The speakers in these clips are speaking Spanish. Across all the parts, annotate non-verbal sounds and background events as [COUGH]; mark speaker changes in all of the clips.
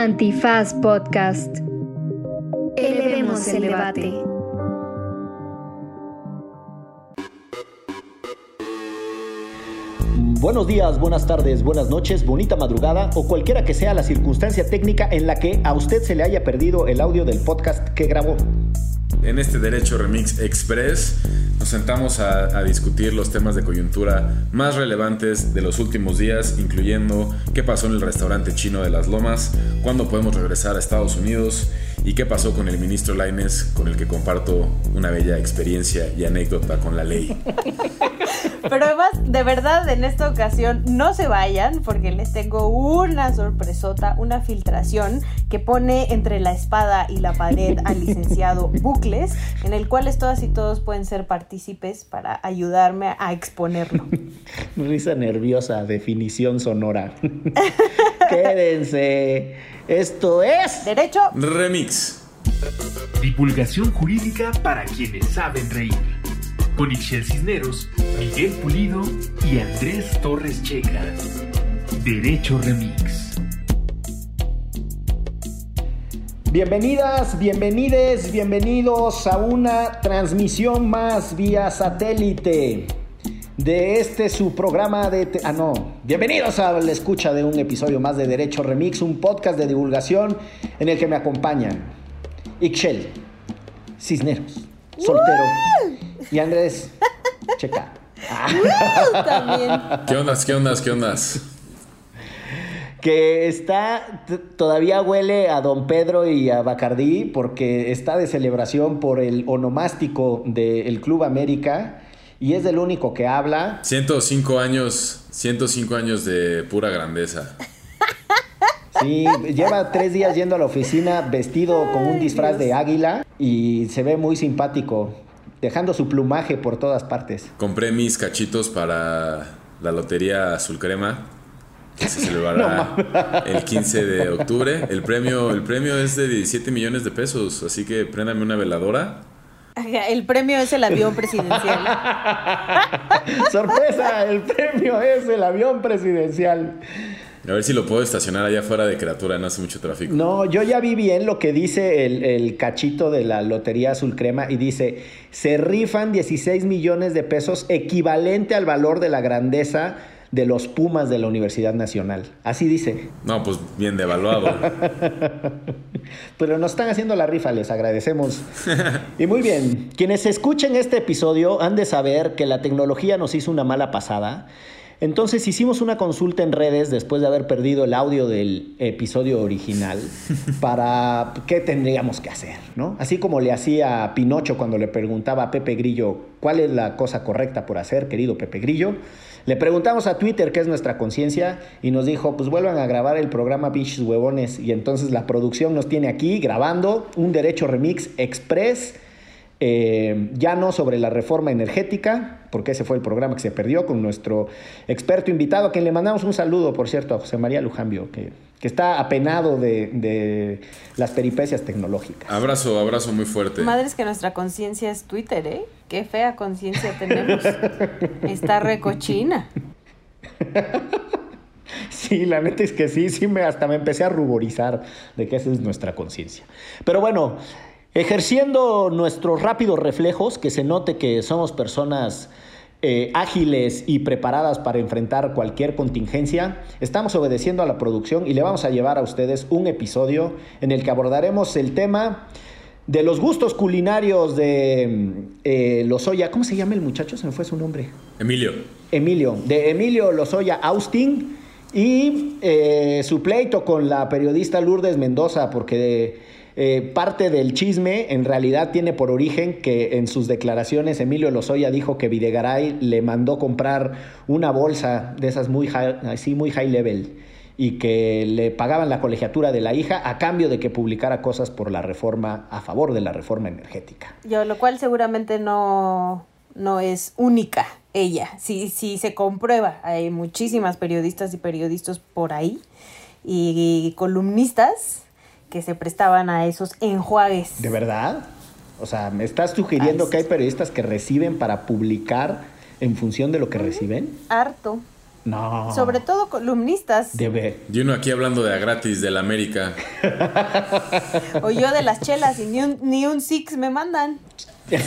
Speaker 1: Antifaz Podcast. Elevemos el debate.
Speaker 2: Buenos días, buenas tardes, buenas noches, bonita madrugada o cualquiera que sea la circunstancia técnica en la que a usted se le haya perdido el audio del podcast que grabó.
Speaker 3: En este Derecho Remix Express nos sentamos a, discutir los temas de coyuntura más relevantes de los últimos días, incluyendo qué pasó en el restaurante chino de las Lomas, cuándo podemos regresar a Estados Unidos y qué pasó con el ministro Laines, con el que comparto una bella experiencia y anécdota con la ley.
Speaker 4: Pero además, de verdad, en esta ocasión no se vayan porque les tengo una sorpresota, una filtración que pone entre la espada y la pared al licenciado [LAUGHS] Bucles, en el cual todas y todos pueden ser partícipes para ayudarme a exponerlo.
Speaker 2: Risa nerviosa, definición sonora. [LAUGHS] Quédense. Esto es
Speaker 4: Derecho
Speaker 3: Remix.
Speaker 5: Divulgación jurídica para quienes saben reír con Ixel Cisneros, Miguel Pulido y Andrés Torres Checa. Derecho Remix.
Speaker 2: Bienvenidas, bienvenides, bienvenidos a una transmisión más vía satélite de este su programa de... ah, no. Bienvenidos a la escucha de un episodio más de Derecho Remix, un podcast de divulgación en el que me acompañan Ixel, Cisneros, soltero. Y Andrés, checa. [LAUGHS]
Speaker 4: También.
Speaker 3: ¿Qué ondas, qué ondas, qué ondas?
Speaker 2: Que está, todavía huele a Don Pedro y a Bacardí porque está de celebración por el onomástico del Club América y es el único que habla.
Speaker 3: 105 años, 105 años de pura grandeza.
Speaker 2: Sí, lleva tres días yendo a la oficina vestido con un disfraz de águila y se ve muy simpático dejando su plumaje por todas partes.
Speaker 3: Compré mis cachitos para la lotería azul crema. Que se celebrará [LAUGHS] el 15 de octubre. El premio, el premio es de 17 millones de pesos, así que préndame una veladora. [LAUGHS]
Speaker 4: El premio es el avión presidencial. [LAUGHS]
Speaker 2: ¡Sorpresa! El premio es el avión presidencial.
Speaker 3: A ver si lo puedo estacionar allá afuera de criatura, no hace mucho tráfico.
Speaker 2: No, yo ya vi bien lo que dice el, cachito de la Lotería Azul Crema y dice, se rifan 16 millones de pesos equivalente al valor de la grandeza de los Pumas de la Universidad Nacional. Así dice.
Speaker 3: No, pues bien devaluado. [LAUGHS]
Speaker 2: Pero nos están haciendo la rifa, les agradecemos. [LAUGHS] y muy bien, quienes escuchen este episodio han de saber que la tecnología nos hizo una mala pasada entonces hicimos una consulta en redes después de haber perdido el audio del episodio original [LAUGHS] para qué tendríamos que hacer, ¿no? Así como le hacía Pinocho cuando le preguntaba a Pepe Grillo cuál es la cosa correcta por hacer, querido Pepe Grillo. Le preguntamos a Twitter qué es nuestra conciencia y nos dijo, pues vuelvan a grabar el programa Bichos Huevones y entonces la producción nos tiene aquí grabando un derecho remix express eh, ya no sobre la reforma energética, porque ese fue el programa que se perdió con nuestro experto invitado, a quien le mandamos un saludo, por cierto, a José María Lujambio, que, que está apenado de, las peripecias tecnológicas.
Speaker 3: Abrazo, abrazo muy fuerte.
Speaker 4: Madres que nuestra conciencia es Twitter, ¿eh? Qué fea conciencia tenemos. está recochina.
Speaker 2: Sí, la neta es que sí, sí, me, hasta me empecé a ruborizar de que esa es nuestra conciencia. Pero bueno, Ejerciendo nuestros rápidos reflejos, que se note que somos personas eh, ágiles y preparadas para enfrentar cualquier contingencia, estamos obedeciendo a la producción y le vamos a llevar a ustedes un episodio en el que abordaremos el tema de los gustos culinarios de eh, Lozoya. ¿Cómo se llama el muchacho? Se me fue su nombre.
Speaker 3: Emilio.
Speaker 2: Emilio, de Emilio Lozoya Austin y eh, su pleito con la periodista Lourdes Mendoza, porque... Eh, parte del chisme en realidad tiene por origen que en sus declaraciones Emilio Lozoya dijo que Videgaray le mandó comprar una bolsa de esas muy así muy high level y que le pagaban la colegiatura de la hija a cambio de que publicara cosas por la reforma, a favor de la reforma energética.
Speaker 4: Yo, lo cual seguramente no, no es única ella. Si, si se comprueba, hay muchísimas periodistas y periodistas por ahí y columnistas que se prestaban a esos enjuagues.
Speaker 2: ¿De verdad? O sea, ¿me estás sugiriendo que hay periodistas que reciben para publicar en función de lo que reciben?
Speaker 4: Harto.
Speaker 2: No.
Speaker 4: Sobre todo columnistas.
Speaker 2: Debe.
Speaker 3: Y uno aquí hablando de a gratis del América.
Speaker 4: O yo de las chelas y ni un, ni un six me mandan. [LAUGHS]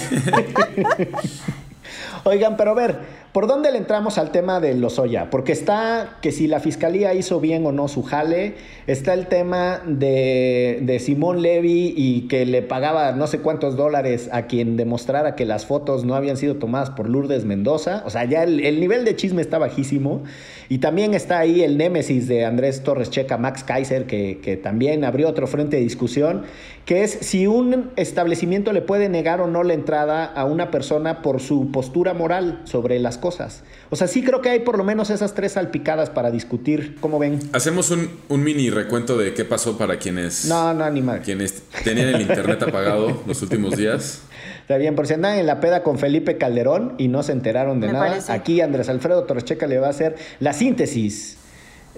Speaker 2: Oigan, pero a ver, ¿por dónde le entramos al tema de Lozoya? Porque está que si la fiscalía hizo bien o no su jale, está el tema de, de Simón Levy y que le pagaba no sé cuántos dólares a quien demostrara que las fotos no habían sido tomadas por Lourdes Mendoza. O sea, ya el, el nivel de chisme está bajísimo. Y también está ahí el némesis de Andrés Torres Checa, Max Kaiser, que, que también abrió otro frente de discusión, que es si un establecimiento le puede negar o no la entrada a una persona por su postura moral sobre las cosas. O sea, sí creo que hay por lo menos esas tres salpicadas para discutir. ¿Cómo ven?
Speaker 3: Hacemos un, un mini recuento de qué pasó para quienes,
Speaker 2: No, no, ni más.
Speaker 3: quienes tenían el internet apagado los últimos días.
Speaker 2: Está bien, por si andan en la peda con Felipe Calderón y no se enteraron de
Speaker 4: Me
Speaker 2: nada,
Speaker 4: parece.
Speaker 2: aquí Andrés Alfredo Torrecheca le va a hacer la síntesis.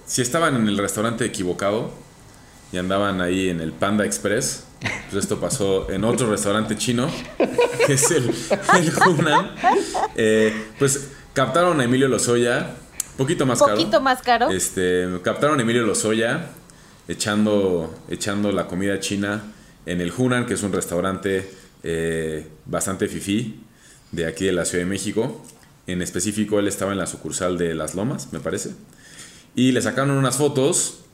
Speaker 3: Si estaban en el restaurante equivocado y andaban ahí en el Panda Express, pues esto pasó en otro restaurante chino, que es el, el Hunan. Eh, pues captaron a Emilio Lozoya, poquito más caro.
Speaker 4: Poquito más caro.
Speaker 3: Este, captaron a Emilio Lozoya echando, echando la comida china en el Hunan, que es un restaurante eh, bastante fifí de aquí de la Ciudad de México. En específico, él estaba en la sucursal de Las Lomas, me parece. Y le sacaron unas fotos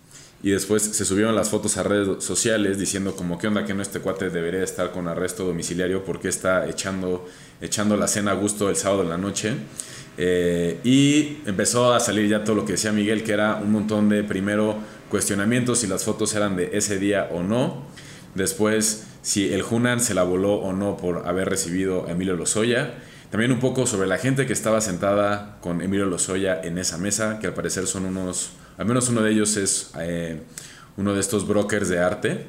Speaker 3: y después se subieron las fotos a redes sociales diciendo como qué onda que no este cuate debería estar con arresto domiciliario porque está echando, echando la cena a gusto el sábado en la noche. Eh, y empezó a salir ya todo lo que decía Miguel, que era un montón de primero cuestionamientos si las fotos eran de ese día o no. Después, si el Hunan se la voló o no por haber recibido a Emilio Lozoya. También un poco sobre la gente que estaba sentada con Emilio Lozoya en esa mesa, que al parecer son unos, al menos uno de ellos es eh, uno de estos brokers de arte.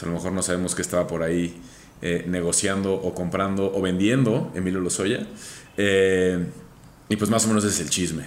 Speaker 3: A lo mejor no sabemos qué estaba por ahí eh, negociando o comprando o vendiendo Emilio Lozoya. Eh, y pues más o menos es el chisme.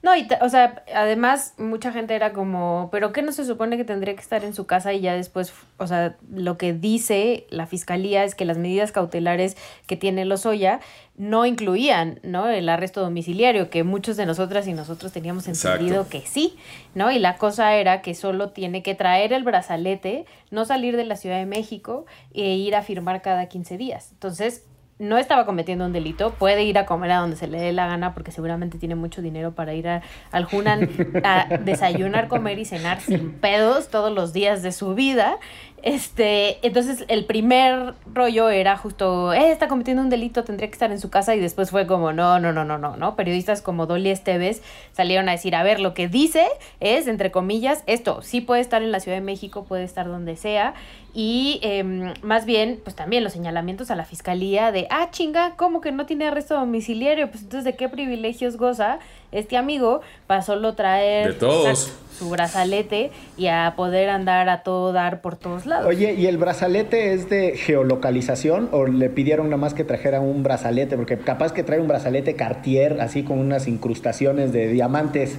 Speaker 4: No, y o sea, además mucha gente era como, pero ¿qué no se supone que tendría que estar en su casa? Y ya después, o sea, lo que dice la fiscalía es que las medidas cautelares que tiene Lozoya no incluían, ¿no? El arresto domiciliario, que muchos de nosotras y nosotros teníamos
Speaker 3: Exacto.
Speaker 4: entendido que sí, ¿no? Y la cosa era que solo tiene que traer el brazalete, no salir de la Ciudad de México e ir a firmar cada 15 días. Entonces, no estaba cometiendo un delito, puede ir a comer a donde se le dé la gana porque seguramente tiene mucho dinero para ir a- al Hunan a [LAUGHS] desayunar, comer y cenar sin pedos todos los días de su vida. Este, entonces el primer rollo era justo, eh, está cometiendo un delito, tendría que estar en su casa y después fue como, no, no, no, no, no, no. Periodistas como Dolly Esteves salieron a decir, a ver, lo que dice es, entre comillas, esto, sí puede estar en la Ciudad de México, puede estar donde sea y em, más bien, pues también los señalamientos a la fiscalía de, ah, chinga, ¿cómo que no tiene arresto domiciliario? Pues entonces, ¿de qué privilegios goza este amigo para solo traer
Speaker 3: De todos.
Speaker 4: su brazalete y a poder andar a todo dar por todos lados?
Speaker 2: Oye, ¿y el brazalete es de geolocalización o le pidieron nada más que trajera un brazalete? Porque capaz que trae un brazalete Cartier, así con unas incrustaciones de diamantes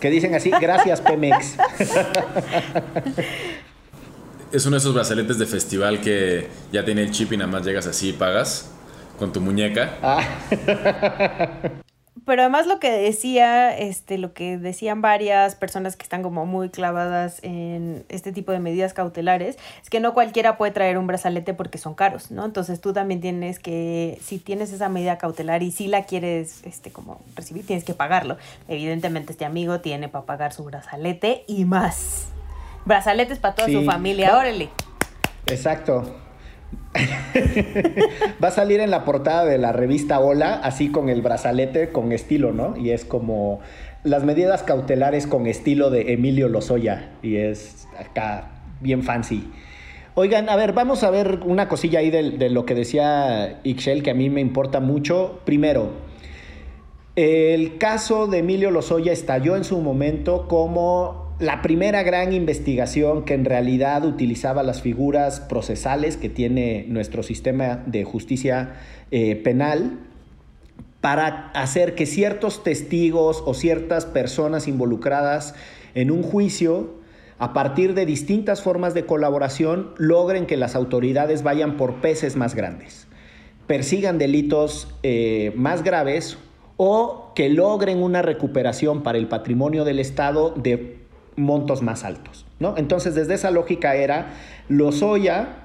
Speaker 2: que dicen así, gracias [LAUGHS] Pemex.
Speaker 3: Es uno de esos brazaletes de festival que ya tiene el chip y nada más llegas así y pagas con tu muñeca.
Speaker 2: Ah, [LAUGHS]
Speaker 4: Pero además lo que decía, este, lo que decían varias personas que están como muy clavadas en este tipo de medidas cautelares, es que no cualquiera puede traer un brazalete porque son caros, ¿no? Entonces tú también tienes que, si tienes esa medida cautelar y si la quieres, este, como recibir, tienes que pagarlo. Evidentemente este amigo tiene para pagar su brazalete y más. Brazaletes para toda
Speaker 2: Sí.
Speaker 4: su familia, órale.
Speaker 2: exacto. Va a salir en la portada de la revista Hola, así con el brazalete con estilo, ¿no? Y es como las medidas cautelares con estilo de Emilio Lozoya. Y es acá bien fancy. Oigan, a ver, vamos a ver una cosilla ahí de, lo que decía Ixchel que a mí me importa mucho. Primero, el caso de Emilio Lozoya estalló en su momento como la primera gran investigación que en realidad utilizaba las figuras procesales que tiene nuestro sistema de justicia eh, penal para hacer que ciertos testigos o ciertas personas involucradas en un juicio, a partir de distintas formas de colaboración, logren que las autoridades vayan por peces más grandes, persigan delitos eh, más graves o que logren una recuperación para el patrimonio del Estado de montos más altos. ¿no? Entonces, desde esa lógica era Lozoya,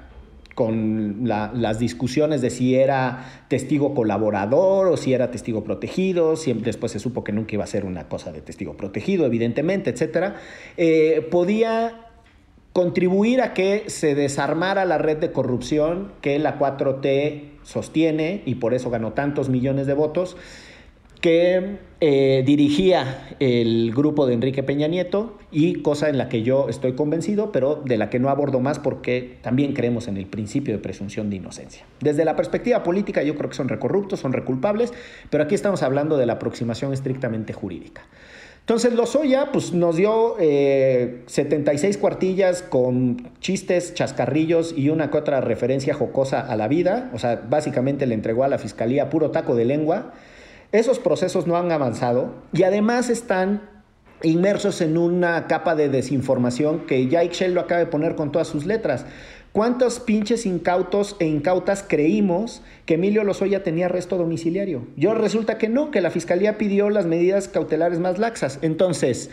Speaker 2: con las discusiones de si era testigo colaborador o si era testigo protegido, siempre después se supo que nunca iba a ser una cosa de testigo protegido, evidentemente, etcétera, eh, podía contribuir a que se desarmara la red de corrupción que la 4T sostiene y por eso ganó tantos millones de votos que eh, dirigía el grupo de Enrique Peña Nieto y cosa en la que yo estoy convencido, pero de la que no abordo más porque también creemos en el principio de presunción de inocencia. Desde la perspectiva política yo creo que son recorruptos, son reculpables, pero aquí estamos hablando de la aproximación estrictamente jurídica. Entonces Lozoya pues, nos dio 76 eh, cuartillas con chistes, chascarrillos y una que otra referencia jocosa a la vida. O sea, básicamente le entregó a la fiscalía puro taco de lengua. Esos procesos no han avanzado y además están inmersos en una capa de desinformación que ya Ixchel lo acaba de poner con todas sus letras. ¿Cuántos pinches incautos e incautas creímos que Emilio Lozoya tenía arresto domiciliario? Yo resulta que no, que la fiscalía pidió las medidas cautelares más laxas. Entonces,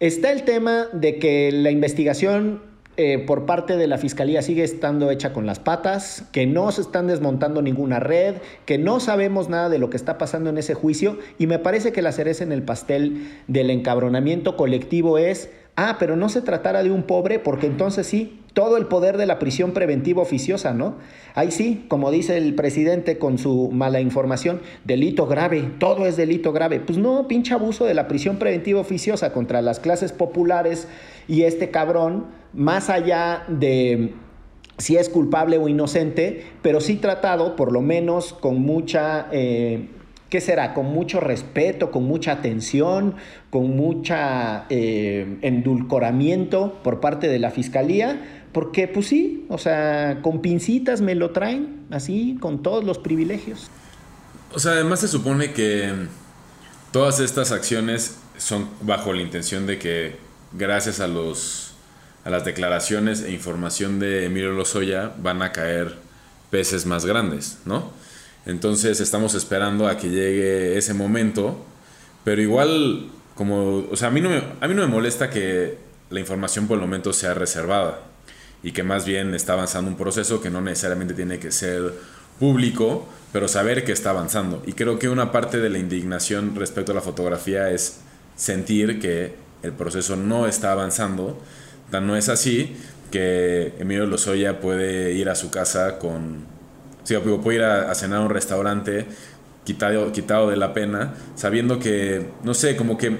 Speaker 2: está el tema de que la investigación eh, por parte de la fiscalía sigue estando hecha con las patas, que no se están desmontando ninguna red, que no sabemos nada de lo que está pasando en ese juicio y me parece que la cereza en el pastel del encabronamiento colectivo es, ah, pero no se tratara de un pobre porque entonces sí, todo el poder de la prisión preventiva oficiosa, ¿no? Ahí sí, como dice el presidente con su mala información, delito grave, todo es delito grave. Pues no, pinche abuso de la prisión preventiva oficiosa contra las clases populares y este cabrón, más allá de si es culpable o inocente, pero sí tratado por lo menos con mucha... Eh, ¿qué será? Con mucho respeto, con mucha atención, con mucha eh, endulcoramiento por parte de la fiscalía, porque pues sí, o sea, con pincitas me lo traen, así, con todos los privilegios.
Speaker 3: O sea, además se supone que todas estas acciones son bajo la intención de que gracias a los a las declaraciones e información de Emilio Lozoya van a caer peces más grandes, ¿no? Entonces estamos esperando a que llegue ese momento, pero igual como, o sea, a mí no a mí no me molesta que la información por el momento sea reservada y que más bien está avanzando un proceso que no necesariamente tiene que ser público, pero saber que está avanzando. Y creo que una parte de la indignación respecto a la fotografía es sentir que el proceso no está avanzando, tan no es así que Emilio Lozoya puede ir a su casa con, sí, puede ir a, cenar a un restaurante quitado, quitado de la pena, sabiendo que, no sé, como que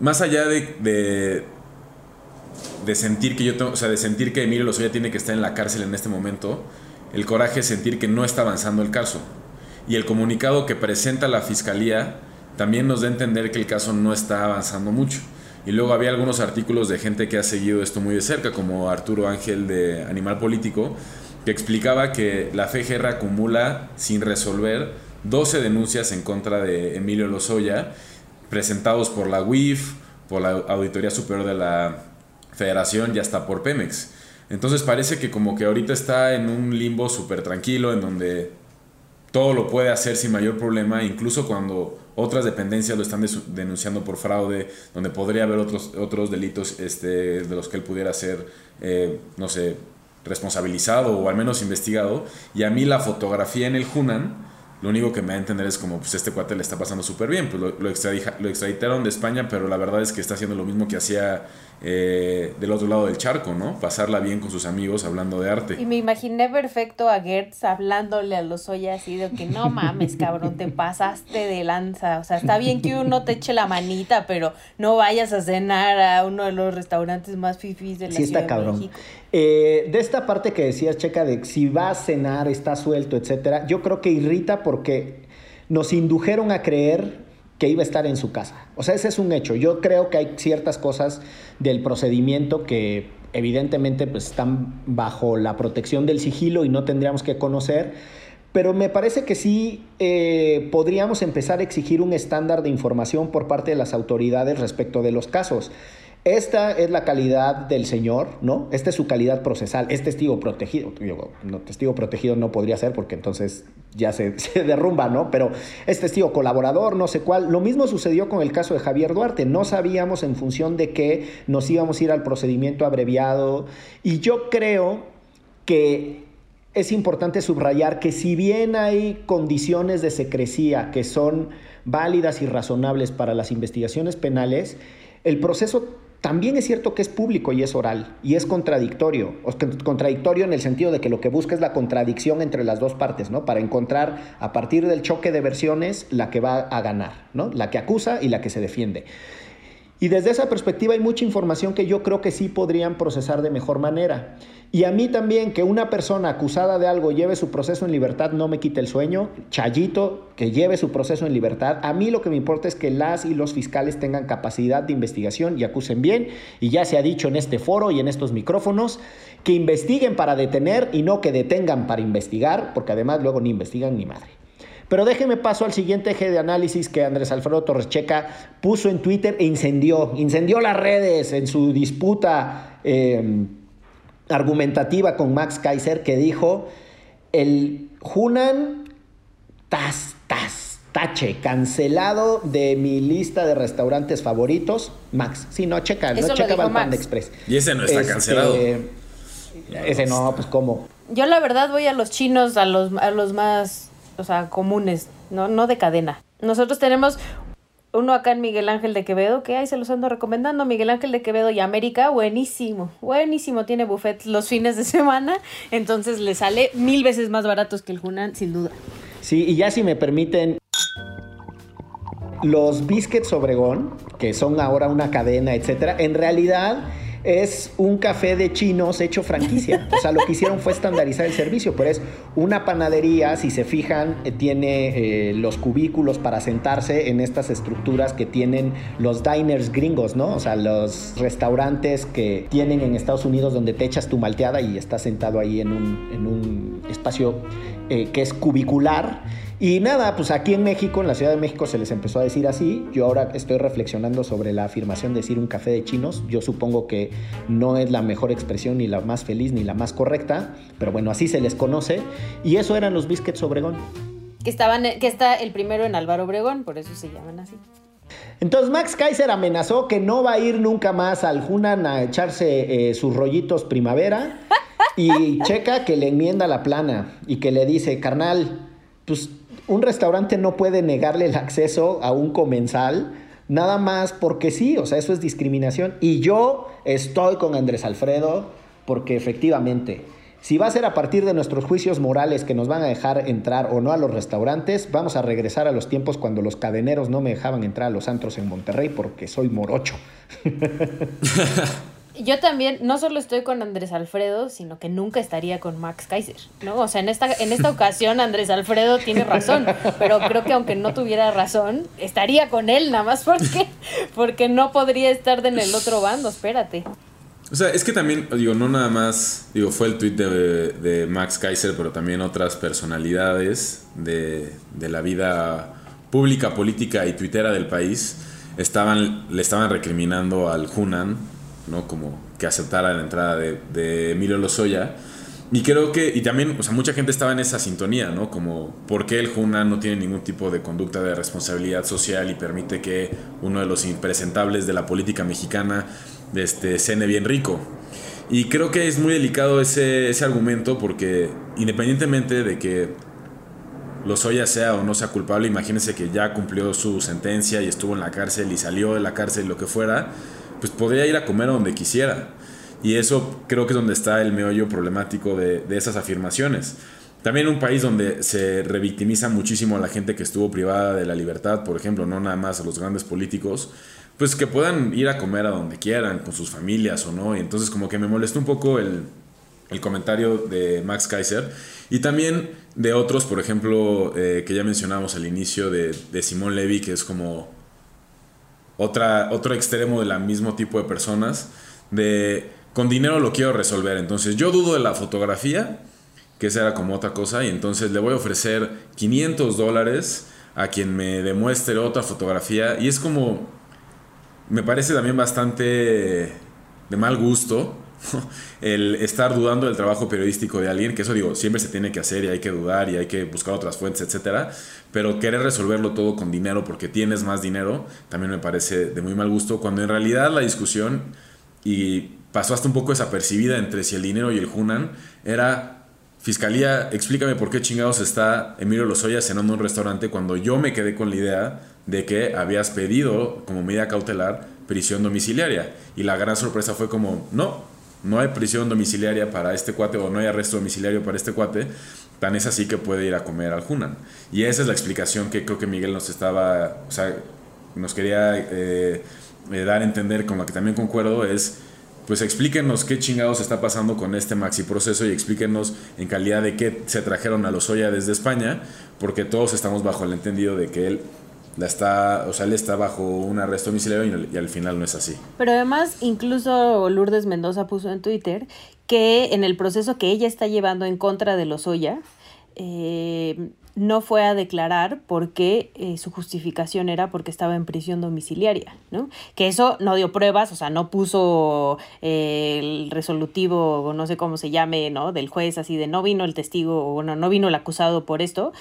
Speaker 3: más allá de de sentir que yo tengo, o sea, de sentir que Emilio Lozoya tiene que estar en la cárcel en este momento, el coraje es sentir que no está avanzando el caso. Y el comunicado que presenta la fiscalía también nos da a entender que el caso no está avanzando mucho. Y luego había algunos artículos de gente que ha seguido esto muy de cerca, como Arturo Ángel de Animal Político, que explicaba que la FGR acumula sin resolver 12 denuncias en contra de Emilio Lozoya, presentados por la UIF, por la Auditoría Superior de la federación ya está por Pemex. Entonces parece que como que ahorita está en un limbo súper tranquilo, en donde todo lo puede hacer sin mayor problema, incluso cuando otras dependencias lo están denunciando por fraude, donde podría haber otros, otros delitos este, de los que él pudiera ser, eh, no sé, responsabilizado o al menos investigado. Y a mí la fotografía en el Hunan, lo único que me da a entender es como, pues este cuate le está pasando súper bien, pues lo, lo, lo extraditaron de España, pero la verdad es que está haciendo lo mismo que hacía eh, del otro lado del charco, ¿no? Pasarla bien con sus amigos hablando de arte.
Speaker 4: Y me imaginé perfecto a Gertz hablándole a los ollas así de que no mames, cabrón, te pasaste de lanza. O sea, está bien que uno te eche la manita, pero no vayas a cenar a uno de los restaurantes más fifís de la sí está cabrón.
Speaker 2: Eh, de esta parte que decías, Checa, de si va a cenar, está suelto, etcétera, yo creo que irrita porque nos indujeron a creer que iba a estar en su casa. O sea, ese es un hecho. Yo creo que hay ciertas cosas del procedimiento que evidentemente pues, están bajo la protección del sigilo y no tendríamos que conocer, pero me parece que sí eh, podríamos empezar a exigir un estándar de información por parte de las autoridades respecto de los casos. Esta es la calidad del señor, ¿no? Esta es su calidad procesal, es testigo protegido. no, testigo protegido no podría ser porque entonces ya se, [LAUGHS] se, derrumba, ¿no? Pero es testigo colaborador, no sé cuál. Lo mismo sucedió con el caso de Javier Duarte. No sabíamos en función de qué nos íbamos a ir al procedimiento abreviado. Y yo creo que es importante subrayar que si bien hay condiciones de secrecía que son válidas y razonables para las investigaciones penales, el proceso también es cierto que es público y es oral y es contradictorio. contradictorio en el sentido de que lo que busca es la contradicción entre las dos partes, ¿no? Para encontrar a partir del choque de versiones la que va a ganar, ¿no? La que acusa y la que se defiende. Y desde esa perspectiva hay mucha información que yo creo que sí podrían procesar de mejor manera. Y a mí también que una persona acusada de algo lleve su proceso en libertad no me quite el sueño. Chayito, que lleve su proceso en libertad. A mí lo que me importa es que las y los fiscales tengan capacidad de investigación y acusen bien. Y ya se ha dicho en este foro y en estos micrófonos que investiguen para detener y no que detengan para investigar, porque además luego ni investigan ni madre. Pero déjeme paso al siguiente eje de análisis que Andrés Alfredo Torres Checa puso en Twitter e incendió. Incendió las redes en su disputa eh, argumentativa con Max Kaiser que dijo, el Hunan, tas, tas, tache, cancelado de mi lista de restaurantes favoritos. Max, sí, no, checa, no checa Panda Express.
Speaker 3: Y ese no está este, cancelado.
Speaker 2: Ese no, pues cómo.
Speaker 4: Yo la verdad voy a los chinos, a los, a los más o sea, comunes, no, no de cadena. Nosotros tenemos uno acá en Miguel Ángel de Quevedo, que ahí se los ando recomendando, Miguel Ángel de Quevedo y América, buenísimo, buenísimo, tiene buffet los fines de [LAUGHS] semana, entonces le sale mil veces más baratos que el Hunan, sin duda.
Speaker 2: Sí, y ya si me permiten, los Biscuits Obregón, que son ahora una cadena, etcétera, en realidad es un café de chinos hecho franquicia. [LAUGHS] O sea, lo que hicieron fue estandarizar el servicio, pero es una panadería, si se fijan, eh, tiene eh, los cubículos para sentarse en estas estructuras que tienen los diners gringos, ¿no? O sea, los restaurantes que tienen en Estados Unidos donde te echas tu malteada y estás sentado ahí en un, en un espacio eh, que es cubicular y nada, pues aquí en México, en la Ciudad de México, se les empezó a decir así. Yo ahora estoy reflexionando sobre la afirmación de decir un café de chinos. Yo supongo que no es la mejor expresión, ni la más feliz, ni la más correcta, pero bueno, así se les conoce. Y eso eran los biscuits Obregón.
Speaker 4: Que, estaban, que está el primero en Álvaro Obregón, por eso se llaman así.
Speaker 2: Entonces Max Kaiser amenazó que no va a ir nunca más al Hunan a echarse eh, sus rollitos primavera. [LAUGHS] Y checa que le enmienda la plana y que le dice, carnal, pues un restaurante no puede negarle el acceso a un comensal nada más porque sí, o sea, eso es discriminación. Y yo estoy con Andrés Alfredo porque efectivamente, si va a ser a partir de nuestros juicios morales que nos van a dejar entrar o no a los restaurantes, vamos a regresar a los tiempos cuando los cadeneros no me dejaban entrar a los antros en Monterrey porque soy morocho. [LAUGHS]
Speaker 4: yo también no solo estoy con Andrés Alfredo, sino que nunca estaría con Max Kaiser, ¿no? O sea, en esta, en esta ocasión Andrés Alfredo tiene razón, pero creo que aunque no tuviera razón, estaría con él nada más porque, porque no podría estar en el otro bando, espérate.
Speaker 3: O sea, es que también, digo, no nada más, digo, fue el tweet de, de Max Kaiser, pero también otras personalidades de, de la vida pública, política y tuitera del país estaban, le estaban recriminando al Hunan ¿no? Como que aceptara la entrada de, Emilio Lozoya. Y creo que, y también, o sea, mucha gente estaba en esa sintonía, ¿no? Como, ¿por qué el Juna no tiene ningún tipo de conducta de responsabilidad social y permite que uno de los impresentables de la política mexicana este, cene bien rico? Y creo que es muy delicado ese, ese argumento porque, independientemente de que Lozoya sea o no sea culpable, imagínense que ya cumplió su sentencia y estuvo en la cárcel y salió de la cárcel lo que fuera pues podría ir a comer a donde quisiera. Y eso creo que es donde está el meollo problemático de, esas afirmaciones. También un país donde se revictimiza muchísimo a la gente que estuvo privada de la libertad, por ejemplo, no nada más a los grandes políticos, pues que puedan ir a comer a donde quieran, con sus familias o no. Y entonces como que me molestó un poco el, comentario de Max Kaiser y también de otros, por ejemplo, eh, que ya mencionamos al inicio de, de Simón Levy, que es como otra, otro extremo de la mismo tipo de personas, de con dinero lo quiero resolver. Entonces yo dudo de la fotografía, que esa era como otra cosa, y entonces le voy a ofrecer 500 dólares a quien me demuestre otra fotografía. Y es como, me parece también bastante de mal gusto [LAUGHS] el estar dudando del trabajo periodístico de alguien, que eso digo, siempre se tiene que hacer y hay que dudar y hay que buscar otras fuentes, etcétera, pero querer resolverlo todo con dinero porque tienes más dinero también me parece de muy mal gusto, cuando en realidad la discusión y pasó hasta un poco desapercibida entre si el dinero y el Hunan era Fiscalía, explícame por qué chingados está Emilio Lozoya cenando en un restaurante cuando yo me quedé con la idea de que habías pedido como medida cautelar prisión domiciliaria. Y la gran sorpresa fue como, no, no hay prisión domiciliaria para este cuate o no hay arresto domiciliario para este cuate. Tan es así que puede ir a comer al Hunan. Y esa es la explicación que creo que Miguel nos estaba, o sea, nos quería eh, eh, dar a entender, con la que también concuerdo, es pues explíquenos qué chingados está pasando con este maxi proceso y explíquenos en calidad de qué se trajeron a Lozoya desde España, porque todos estamos bajo el entendido de que él la está, o sea, él está bajo un arresto domiciliario y, al final no es así.
Speaker 4: Pero además, incluso Lourdes Mendoza puso en Twitter que en el proceso que ella está llevando en contra de Lozoya, eh, no fue a declarar porque eh, su justificación era porque estaba en prisión domiciliaria, ¿no? Que eso no dio pruebas, o sea, no puso eh, el resolutivo, o no sé cómo se llame, ¿no? Del juez, así de no vino el testigo, o bueno, no vino el acusado por esto,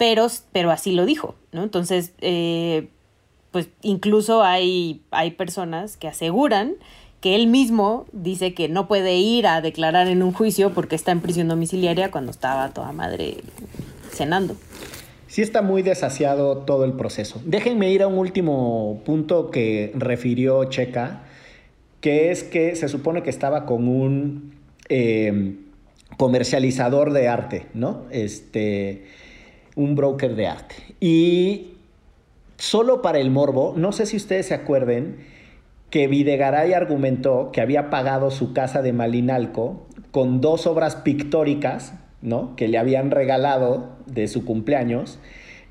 Speaker 4: pero, pero así lo dijo, ¿no? Entonces, eh, pues incluso hay, hay personas que aseguran que él mismo dice que no puede ir a declarar en un juicio porque está en prisión domiciliaria cuando estaba toda madre cenando.
Speaker 2: Sí está muy desasiado todo el proceso. Déjenme ir a un último punto que refirió Checa, que es que se supone que estaba con un eh, comercializador de arte, ¿no? Este, un broker de arte. Y solo para el morbo, no sé si ustedes se acuerden, que Videgaray argumentó que había pagado su casa de Malinalco con dos obras pictóricas ¿no? que le habían regalado de su cumpleaños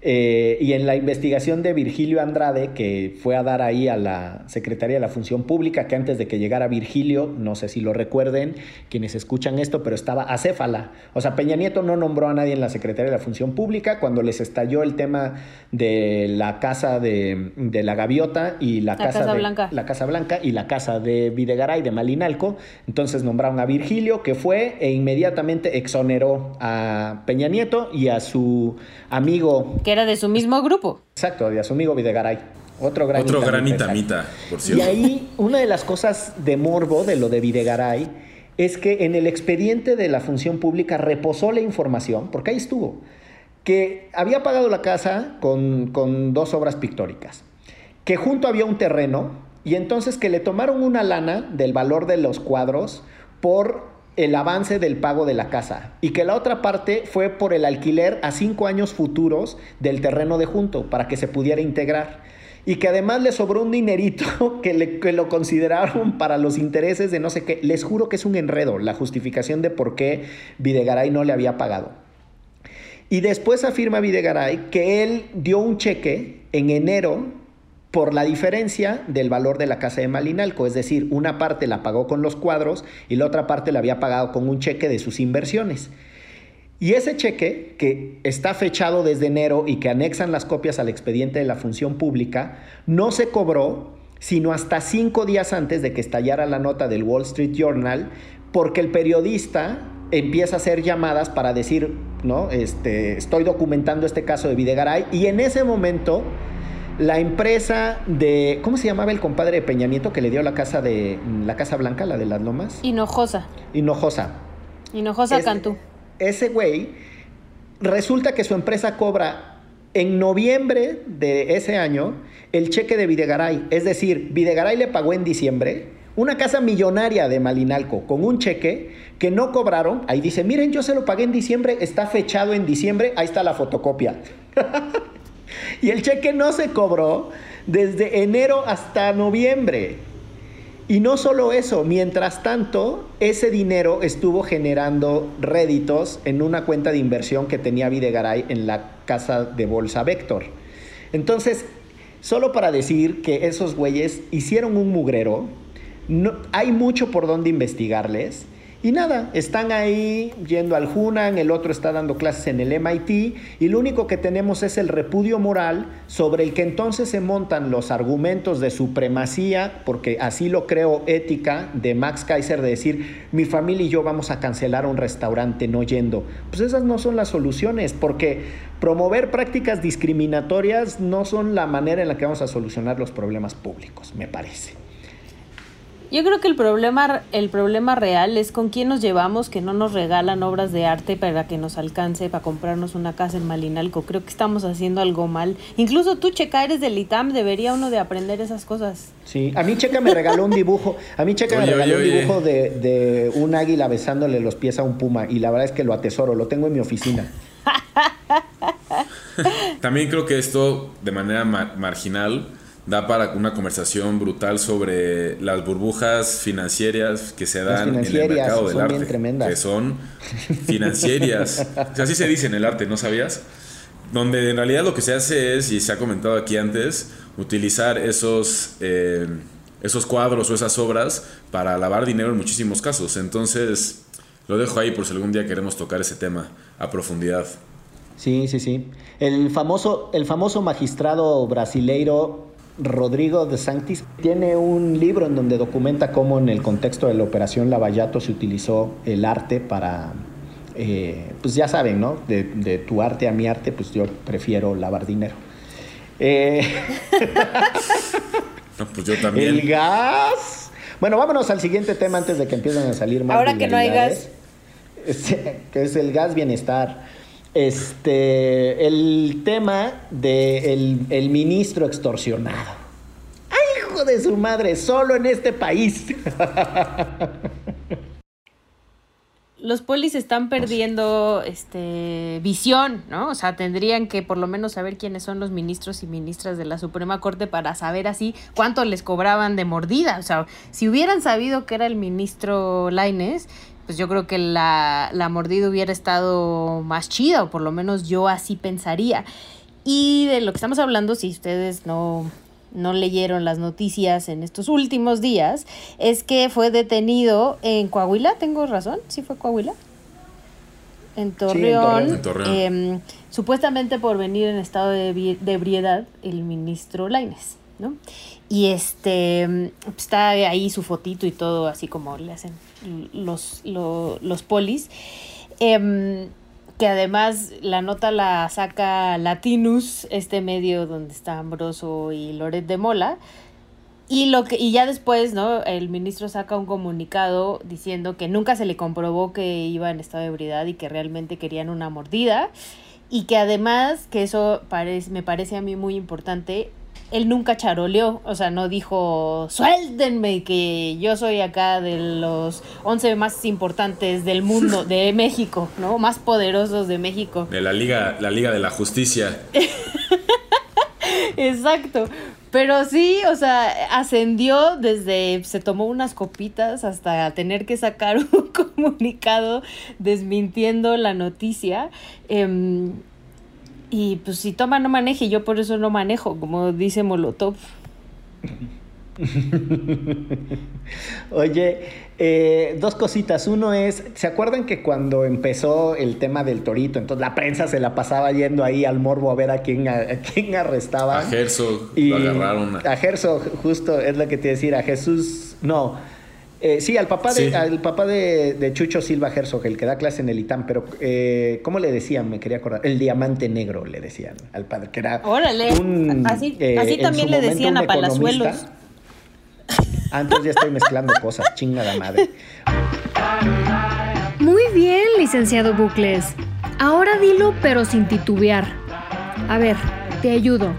Speaker 2: eh, y en la investigación de Virgilio Andrade, que fue a dar ahí a la Secretaría de la Función Pública, que antes de que llegara Virgilio, no sé si lo recuerden quienes escuchan esto, pero estaba acéfala. O sea, Peña Nieto no nombró a nadie en la Secretaría de la Función Pública cuando les estalló el tema de la casa de, la Gaviota y la, casa,
Speaker 4: Blanca.
Speaker 2: La Casa Blanca y la casa de Videgaray de Malinalco. Entonces nombraron a Virgilio, que fue e inmediatamente exoneró a Peña Nieto y a su amigo
Speaker 4: era de su mismo grupo.
Speaker 2: Exacto, de su amigo Videgaray. Otro gran
Speaker 3: Otro por cierto.
Speaker 2: Y ahí una de las cosas de morbo de lo de Videgaray es que en el expediente de la función pública reposó la información, porque ahí estuvo, que había pagado la casa con, con dos obras pictóricas, que junto había un terreno y entonces que le tomaron una lana del valor de los cuadros por el avance del pago de la casa y que la otra parte fue por el alquiler a cinco años futuros del terreno de junto para que se pudiera integrar y que además le sobró un dinerito [LAUGHS] que, le, que lo consideraron para los intereses de no sé qué. Les juro que es un enredo la justificación de por qué Videgaray no le había pagado. Y después afirma Videgaray que él dio un cheque en enero por la diferencia del valor de la casa de Malinalco, es decir, una parte la pagó con los cuadros y la otra parte la había pagado con un cheque de sus inversiones. Y ese cheque, que está fechado desde enero y que anexan las copias al expediente de la función pública, no se cobró sino hasta cinco días antes de que estallara la nota del Wall Street Journal, porque el periodista empieza a hacer llamadas para decir, ¿no? Este, estoy documentando este caso de Videgaray, y en ese momento la empresa de. ¿Cómo se llamaba el compadre de Peña Nieto que le dio la casa de. la Casa Blanca, la de las Lomas?
Speaker 4: Hinojosa.
Speaker 2: Hinojosa.
Speaker 4: Hinojosa Cantú.
Speaker 2: Ese güey. Resulta que su empresa cobra en noviembre de ese año el cheque de Videgaray. Es decir, Videgaray le pagó en diciembre una casa millonaria de Malinalco con un cheque que no cobraron. Ahí dice, miren, yo se lo pagué en diciembre, está fechado en diciembre, ahí está la fotocopia. [LAUGHS] Y el cheque no se cobró desde enero hasta noviembre. Y no solo eso, mientras tanto, ese dinero estuvo generando réditos en una cuenta de inversión que tenía Videgaray en la casa de bolsa Vector. Entonces, solo para decir que esos güeyes hicieron un mugrero, no, hay mucho por donde investigarles Y nada, están ahí yendo al Hunan, el otro está dando clases en el MIT y lo único que tenemos es el repudio moral sobre el que entonces se montan los argumentos de supremacía, porque así lo creo ética, de Max Kaiser de decir, mi familia y yo vamos a cancelar un restaurante no yendo. Pues esas no son las soluciones, porque promover prácticas discriminatorias no son la manera en la que vamos a solucionar los problemas públicos, me parece.
Speaker 4: Yo creo que el problema, el problema real es con quién nos llevamos que no nos regalan obras de arte para que nos alcance para comprarnos una casa en Malinalco. Creo que estamos haciendo algo mal. Incluso tú, Checa, eres del ITAM, debería uno de aprender esas cosas.
Speaker 2: Sí, a mí Checa me regaló un dibujo, a mí Checa me regaló un dibujo de, de un águila besándole los pies a un puma y la verdad es que lo atesoro, lo tengo en mi oficina. [LAUGHS]
Speaker 3: También creo que esto, de manera marginal, da para una conversación brutal sobre las burbujas financieras que se dan en el mercado del arte. Que son financieras. así [LAUGHS] se dice en el arte, ¿no sabías? Donde en realidad lo que se hace es, y se ha comentado aquí antes, utilizar esos, eh, esos cuadros o esas obras para lavar dinero en muchísimos casos. Entonces, lo dejo ahí por si algún día queremos tocar ese tema a profundidad.
Speaker 2: Sí, sí, sí. El famoso, el famoso magistrado brasileiro Rodrigo de Sanctis tiene un libro en donde documenta cómo en el contexto de la operación Lavallato se utilizó el arte para, eh, pues ya saben, ¿no? De, tu arte a mi arte, pues yo prefiero lavar dinero. Eh, [LAUGHS]
Speaker 3: no, pues yo también.
Speaker 2: El gas. Bueno, vámonos al siguiente tema antes de que empiecen a salir más.
Speaker 4: Ahora que no hay gas. [LAUGHS]
Speaker 2: Este, que es el gas bienestar. Este, el tema del de el ministro extorsionado. ¡Ay, hijo de su madre! Solo en este país. [LAUGHS]
Speaker 4: Los polis están perdiendo este visión, ¿no? O sea, tendrían que por lo menos saber quiénes son los ministros y ministras de la Suprema Corte para saber así cuánto les cobraban de mordida. O sea, si hubieran sabido que era el ministro Laines, pues yo creo que la, la mordida hubiera estado más chida, o por lo menos yo así pensaría. Y de lo que estamos hablando, si ustedes no, no leyeron las noticias en estos últimos días, es que fue detenido en Coahuila, ¿tengo razón? ¿Sí fue Coahuila? En Torreón, em, supuestamente por venir en estado de, de ebriedad el ministro Laines, ¿no? Y este, está ahí su fotito y todo, así como le hacen los, los, polis. Em, que además la nota la saca Latinus, este medio donde está Ambroso y Loret de Mola. Y, lo que, y ya después, ¿no? El ministro saca un comunicado diciendo que nunca se le comprobó que iba en estado de ebriedad y que realmente querían una mordida. Y que además, que eso parece, me parece a mí muy importante, él nunca charoleó, o sea, no dijo, suéltenme que yo soy acá de los 11 más importantes del mundo, de [LAUGHS] México, ¿no? Más poderosos de México.
Speaker 3: De la Liga, la Liga de la Justicia. [LAUGHS]
Speaker 4: Exacto. Pero sí, o sea, ascendió desde, se tomó unas copitas hasta tener que sacar [LAUGHS] un comunicado desmintiendo la noticia. Eh, y pues si toma no maneje, yo por eso no manejo, como dice Molotov. [LAUGHS]
Speaker 2: Oye, eh, dos cositas. Uno es, ¿se acuerdan que cuando empezó el tema del torito, entonces la prensa se la pasaba yendo ahí al morbo a ver a quién, a, quién arrestaban?
Speaker 3: A Herzog y lo agarraron.
Speaker 2: A Herzog, justo es lo que te decir, a Jesús, no, eh, sí, al papá, de, al papá de, Chucho Silva Herzog, el que da clase en el ITAM, pero eh, ¿cómo le decían? Me quería acordar. El diamante negro le decían al padre, que era
Speaker 4: Órale, así, eh, también le decían a Palazuelos.
Speaker 2: Antes ah, ya estoy mezclando cosas, chingada madre.
Speaker 1: Muy bien, licenciado Bucles. Ahora dilo, pero sin titubear. A ver, te ayudo.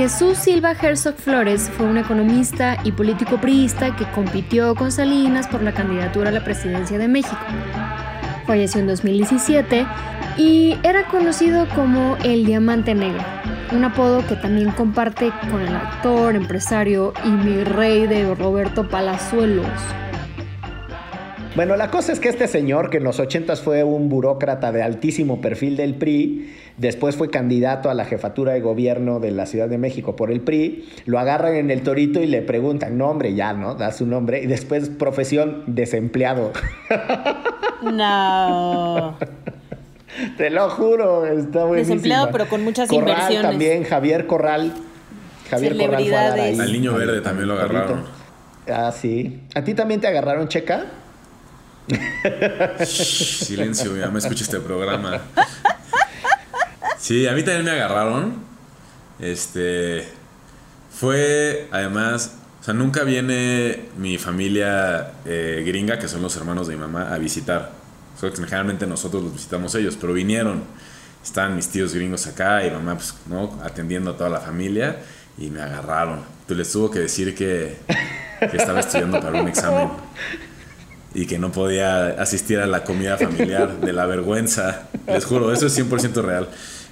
Speaker 1: Jesús Silva Herzog Flores fue un economista y político priista que compitió con Salinas por la candidatura a la presidencia de México. Falleció en 2017 y era conocido como el Diamante Negro, un apodo que también comparte con el actor, empresario y mi rey de Roberto Palazuelos.
Speaker 2: Bueno, la cosa es que este señor, que en los ochentas fue un burócrata de altísimo perfil del PRI, después fue candidato a la jefatura de gobierno de la Ciudad de México por el PRI, lo agarran en el torito y le preguntan, nombre ya, ¿no? Da su nombre, y después profesión desempleado. [LAUGHS]
Speaker 4: No. [LAUGHS]
Speaker 2: Te lo juro, está buenísimo.
Speaker 4: Desempleado, pero con muchas
Speaker 2: Corral
Speaker 4: inversiones.
Speaker 2: también, Javier Corral. Javier Corral fue a dar ahí.
Speaker 3: Al niño verde también lo agarraron.
Speaker 2: Ah, sí. ¿A ti también te agarraron, Checa? [LAUGHS]
Speaker 3: Silencio, ya me escucha este programa. Sí, a mí también me agarraron. Este. Fue, además, o sea, nunca viene mi familia eh, gringa, que son los hermanos de mi mamá, a visitar. Generalmente nosotros los visitamos ellos, pero vinieron. Estaban mis tíos gringos acá y mamá, pues, ¿no? Atendiendo a toda la familia y me agarraron. Tú les tuvo que decir que, que estaba estudiando para un examen y que no podía asistir a la comida familiar [LAUGHS] de la vergüenza. Les juro, eso es 100% real.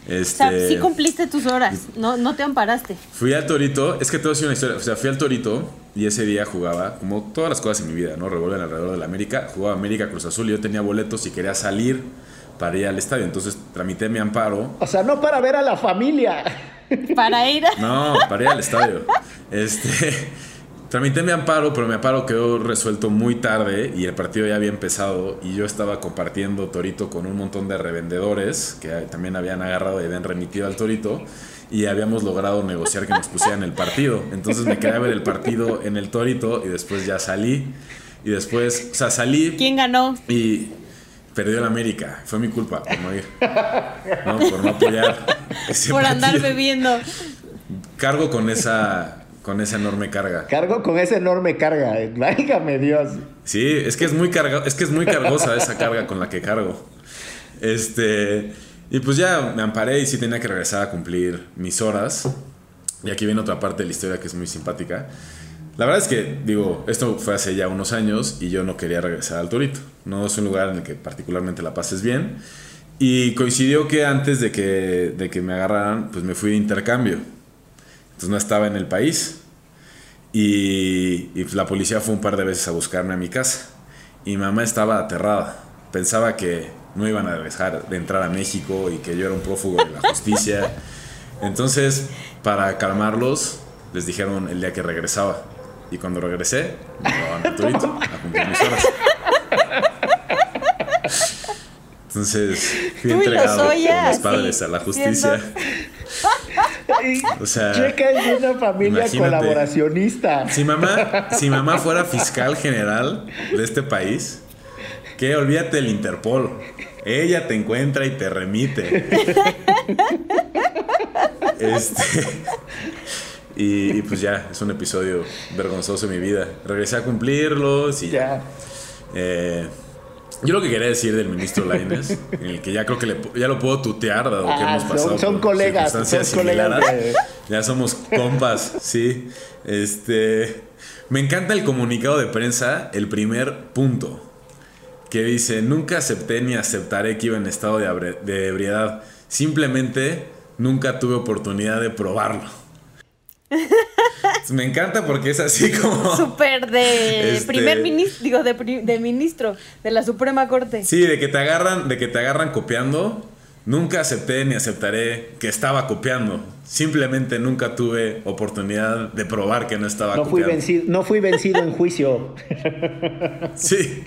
Speaker 4: O
Speaker 3: Este,
Speaker 4: sea, sí cumpliste tus horas, no, no te amparaste.
Speaker 3: Fui al Torito, es que te voy a decir una historia. O sea, fui al Torito y ese día jugaba, como todas las cosas en mi vida, ¿no? Revuelven alrededor de la América. Jugaba América Cruz Azul y yo tenía boletos y quería salir para ir al estadio. Entonces tramité mi amparo.
Speaker 2: O sea, no para ver a la familia.
Speaker 4: Para ir a...
Speaker 3: No, para ir al estadio. [LAUGHS] Este. Tramité mi amparo, pero mi amparo quedó resuelto muy tarde y el partido ya había empezado y yo estaba compartiendo Torito con un montón de revendedores que también habían agarrado y habían remitido al Torito y habíamos logrado negociar que nos pusieran el partido. Entonces me quedé a ver el partido en el Torito y después ya salí y después, o sea, salí
Speaker 4: ¿Quién ganó?
Speaker 3: y perdió el América. Fue mi culpa por no ir. No, por no apoyar. [LAUGHS] ese
Speaker 4: Por andar bebiendo.
Speaker 3: Cargo con esa con esa enorme carga.
Speaker 2: Cargo con esa enorme carga. Válgame Dios.
Speaker 3: Sí, es que es muy carga, es que es muy cargosa esa carga con la que cargo. Este, y pues ya me amparé y sí tenía que regresar a cumplir mis horas. Y aquí viene otra parte de la historia que es muy simpática. La verdad es que, digo, esto fue hace ya unos años y yo no quería regresar al Torito. No es un lugar en el que particularmente la pases bien. Y coincidió que antes de que, de que me agarraran, pues me fui de intercambio. Entonces no estaba en el país. Y, y, pues la policía fue un par de veces a buscarme a mi casa. Y mi mamá estaba aterrada. Pensaba que no iban a dejar de entrar a México y que yo era un prófugo de la justicia. [LAUGHS] Entonces, para calmarlos, les dijeron el día que regresaba. Y cuando regresé, me llevaban a Torito a cumplir mis horas. [LAUGHS] Entonces, fui entregado por mis padres a la justicia. O sea,
Speaker 2: Checa es una familia colaboracionista.
Speaker 3: Si mamá, si mamá fuera fiscal general de este país, que olvídate del Interpol. Ella te encuentra y te remite. Este. Y, y pues ya, es un episodio vergonzoso de mi vida. Regresé a cumplirlos y ya.
Speaker 2: Ya.
Speaker 3: Eh, yo lo que quería decir del ministro Lainez, en el que ya creo que le- ya lo puedo tutear, dado que
Speaker 2: Ah,
Speaker 3: hemos pasado
Speaker 2: son
Speaker 3: por
Speaker 2: colegas, son colegas de-
Speaker 3: Ya somos compas, sí. Este, me encanta el comunicado de prensa, el primer punto, que dice, nunca acepté ni aceptaré que iba en estado de ebriedad, simplemente nunca tuve oportunidad de probarlo. Me encanta porque es así como... [LAUGHS]
Speaker 4: Súper de
Speaker 3: Este-
Speaker 4: primer ministro, digo, de, de ministro de la Suprema Corte.
Speaker 3: Sí, de que te agarran, de que te agarran copiando. Nunca acepté ni aceptaré que estaba copiando. Simplemente nunca tuve oportunidad de probar que no estaba
Speaker 2: No fui,
Speaker 3: copiando.
Speaker 2: vencido, no fui vencido en juicio. [LAUGHS] [LAUGHS]
Speaker 3: Sí.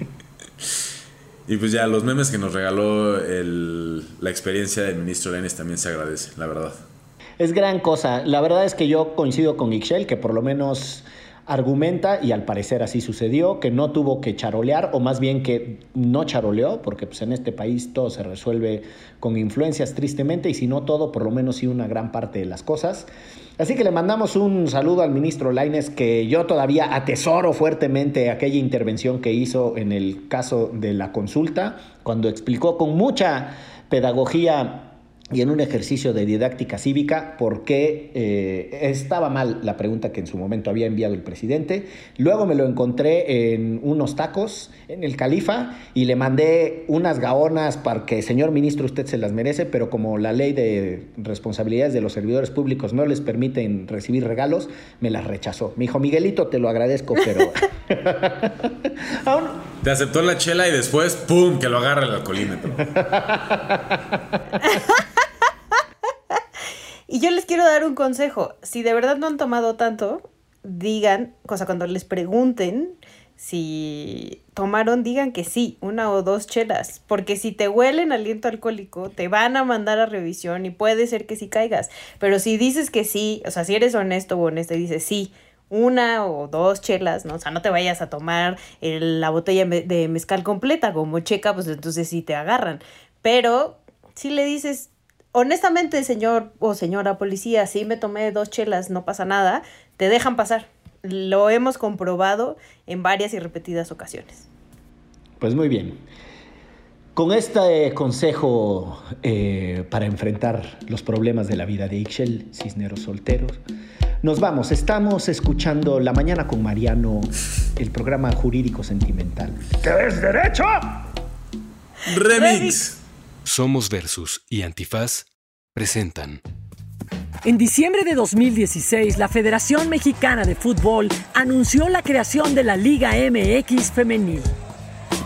Speaker 3: Y pues ya, los memes que nos regaló el- la experiencia del ministro Lenes también se agradece, la verdad.
Speaker 2: Es gran cosa. La verdad es que yo coincido con Ixchel, que por lo menos argumenta, y al parecer así sucedió, que no tuvo que charolear, o más bien que no charoleó, porque pues en este país todo se resuelve con influencias tristemente, y si no todo, por lo menos sí una gran parte de las cosas. Así que le mandamos un saludo al ministro Laines, que yo todavía atesoro fuertemente aquella intervención que hizo en el caso de la consulta, cuando explicó con mucha pedagogía y en un ejercicio de didáctica cívica por qué eh, estaba mal la pregunta que en su momento había enviado el presidente. Luego me lo encontré en unos tacos en el Califa y le mandé unas gaonas para que, señor ministro, usted se las merece, pero como la ley de responsabilidades de los servidores públicos no les permiten recibir regalos, me las rechazó. Me dijo, Miguelito, te lo agradezco, pero... [LAUGHS] Aún-
Speaker 3: Te aceptó la chela y después, ¡pum! que lo agarra el alcoholímetro. [LAUGHS]
Speaker 4: y yo les quiero dar un consejo. Si de verdad no han tomado tanto, digan, cosa cuando les pregunten si tomaron, digan que sí, una o dos chelas, porque si te huelen aliento alcohólico, te van a mandar a revisión y puede ser que sí caigas. Pero si dices que sí, o sea, si eres honesto o honesta y dices sí, una o dos chelas, ¿no? O sea, no te vayas a tomar la botella de mezcal completa como checa, pues entonces sí te agarran. Pero si le dices, honestamente, señor o señora policía, sí me tomé dos chelas, no pasa nada, te dejan pasar. Lo hemos comprobado en varias y repetidas ocasiones.
Speaker 2: Pues muy bien. Con este consejo eh, para enfrentar los problemas de la vida de Ixchel, Cisneros Solteros, nos vamos. Estamos escuchando La Mañana con Mariano, el programa jurídico sentimental. ¿Qué es derecho?
Speaker 3: Remix.
Speaker 5: Somos Versus y Antifaz presentan.
Speaker 6: En diciembre de 2016, la Federación Mexicana de Fútbol anunció la creación de la Liga MX Femenil.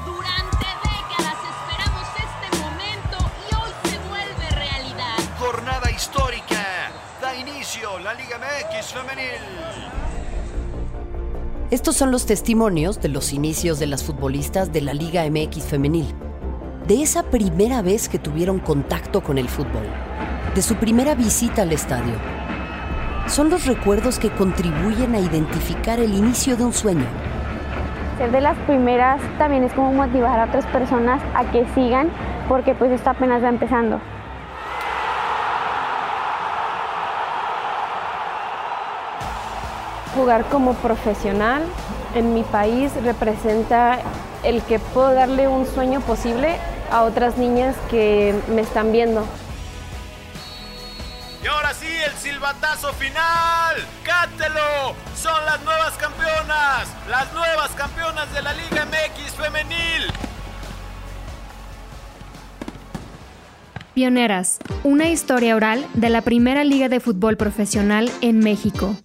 Speaker 7: Durante décadas esperamos este momento y hoy se vuelve realidad.
Speaker 8: Jornada histórica. Da inicio la Liga MX Femenil.
Speaker 9: Estos son los testimonios de los inicios de las futbolistas de la Liga MX Femenil. De esa primera vez que tuvieron contacto con el fútbol de su primera visita al estadio. Son los recuerdos que contribuyen a identificar el inicio de un sueño.
Speaker 10: Ser de las primeras también es como motivar a otras personas a que sigan porque pues esto apenas va empezando.
Speaker 11: Jugar como profesional en mi país representa el que puedo darle un sueño posible a otras niñas que me están viendo.
Speaker 8: Y ahora sí, el silbatazo final. ¡Cántelo! Son las nuevas campeonas. Las nuevas campeonas de la Liga MX femenil.
Speaker 1: Pioneras, una historia oral de la primera liga de fútbol profesional en México.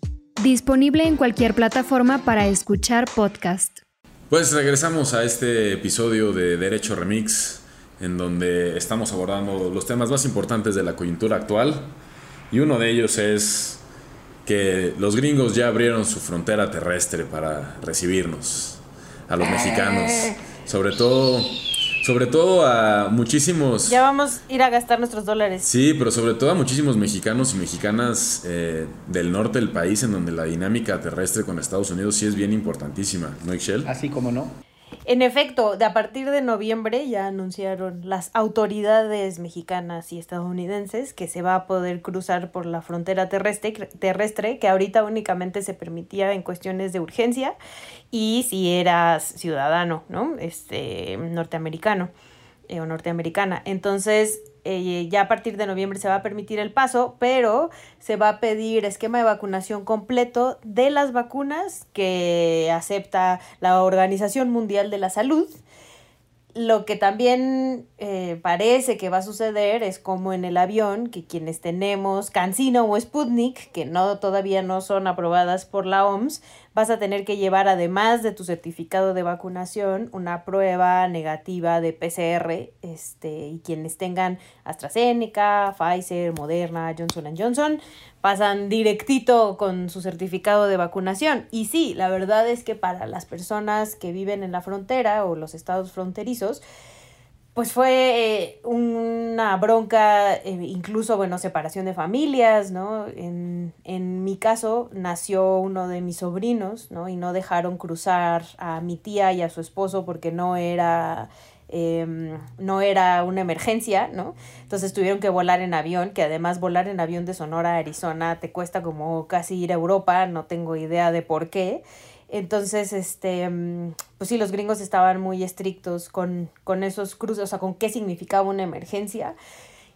Speaker 1: Disponible en cualquier plataforma para escuchar podcast.
Speaker 3: Pues regresamos a este episodio de Derecho Remix, en donde estamos abordando los temas más importantes de la coyuntura actual. Y uno de ellos es que los gringos ya abrieron su frontera terrestre para recibirnos, a los mexicanos. Sobre todo, sobre todo a muchísimos...
Speaker 4: Ya vamos a ir a gastar nuestros dólares.
Speaker 3: Sí, pero sobre todo a muchísimos mexicanos y mexicanas eh, del norte del país, en donde la dinámica terrestre con Estados Unidos sí es bien importantísima, ¿no, Ixchel?
Speaker 2: Así como no.
Speaker 4: En efecto, de a partir de noviembre ya anunciaron las autoridades mexicanas y estadounidenses que se va a poder cruzar por la frontera terrestre, terrestre que ahorita únicamente se permitía en cuestiones de urgencia y si eras ciudadano, ¿no? Este norteamericano eh, o norteamericana. Entonces, eh, ya a partir de noviembre se va a permitir el paso, pero se va a pedir esquema de vacunación completo de las vacunas que acepta la Organización Mundial de la Salud. Lo que también eh, parece que va a suceder es como en el avión, que quienes tenemos Cancino o Sputnik, que no todavía no son aprobadas por la OMS, vas a tener que llevar además de tu certificado de vacunación una prueba negativa de PCR, este, y quienes tengan AstraZeneca, Pfizer, Moderna, Johnson Johnson, pasan directito con su certificado de vacunación. Y sí, la verdad es que para las personas que viven en la frontera o los estados fronterizos, pues fue eh, una bronca, eh, incluso, bueno, separación de familias, ¿no? En, en mi caso nació uno de mis sobrinos, ¿no? Y no dejaron cruzar a mi tía y a su esposo porque no era Em, no era una emergencia, ¿no? Entonces tuvieron que volar en avión, que además volar en avión de Sonora a Arizona te cuesta como casi ir a Europa, no tengo idea de por qué. Entonces, este, em, pues sí, los gringos estaban muy estrictos con, con esos cruces, o sea, con qué significaba una emergencia.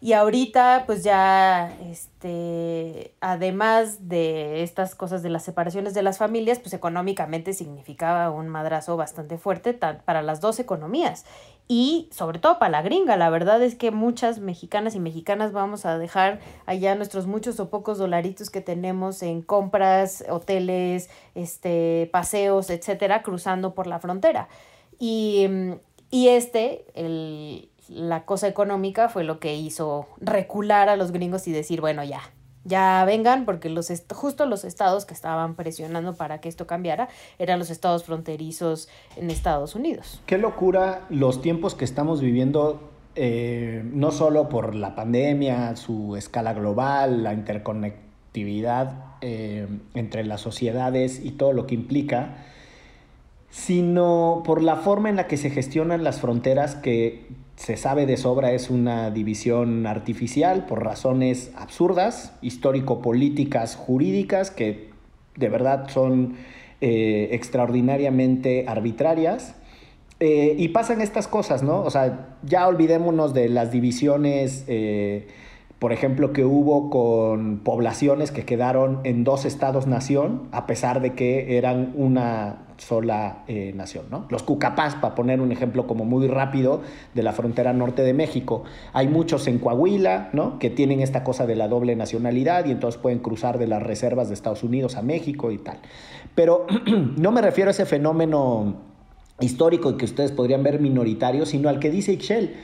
Speaker 4: Y ahorita, pues ya, este, además de estas cosas de las separaciones de las familias, pues económicamente significaba un madrazo bastante fuerte para las dos economías y sobre todo para la gringa. La verdad es que muchas mexicanas y mexicanas vamos a dejar allá nuestros muchos o pocos dolaritos que tenemos en compras, hoteles, este, paseos, etcétera, cruzando por la frontera. Y, y este, el, la cosa económica, fue lo que hizo recular a los gringos y decir, bueno, ya, ya vengan, porque los justo los estados que estaban presionando para que esto cambiara eran los estados fronterizos en Estados Unidos.
Speaker 2: Qué locura los tiempos que estamos viviendo, eh, no solo por la pandemia, su escala global, la interconectividad eh, entre las sociedades y todo lo que implica, sino por la forma en la que se gestionan las fronteras que se sabe de sobra es una división artificial por razones absurdas, histórico-políticas, jurídicas, que de verdad son eh, extraordinariamente arbitrarias. Eh, y pasan estas cosas, ¿no? O sea, ya olvidémonos de las divisiones, eh, por ejemplo, que hubo con poblaciones que quedaron en dos estados-nación, a pesar de que eran una sola eh, nación, ¿no? Los Cucapás, para poner un ejemplo como muy rápido de la frontera norte de México. Hay muchos en Coahuila, ¿no? Que tienen esta cosa de la doble nacionalidad y entonces pueden cruzar de las reservas de Estados Unidos a México y tal. Pero [CLEARS THROAT] no me refiero a ese fenómeno histórico que ustedes podrían ver minoritario, sino al que dice Ixchel.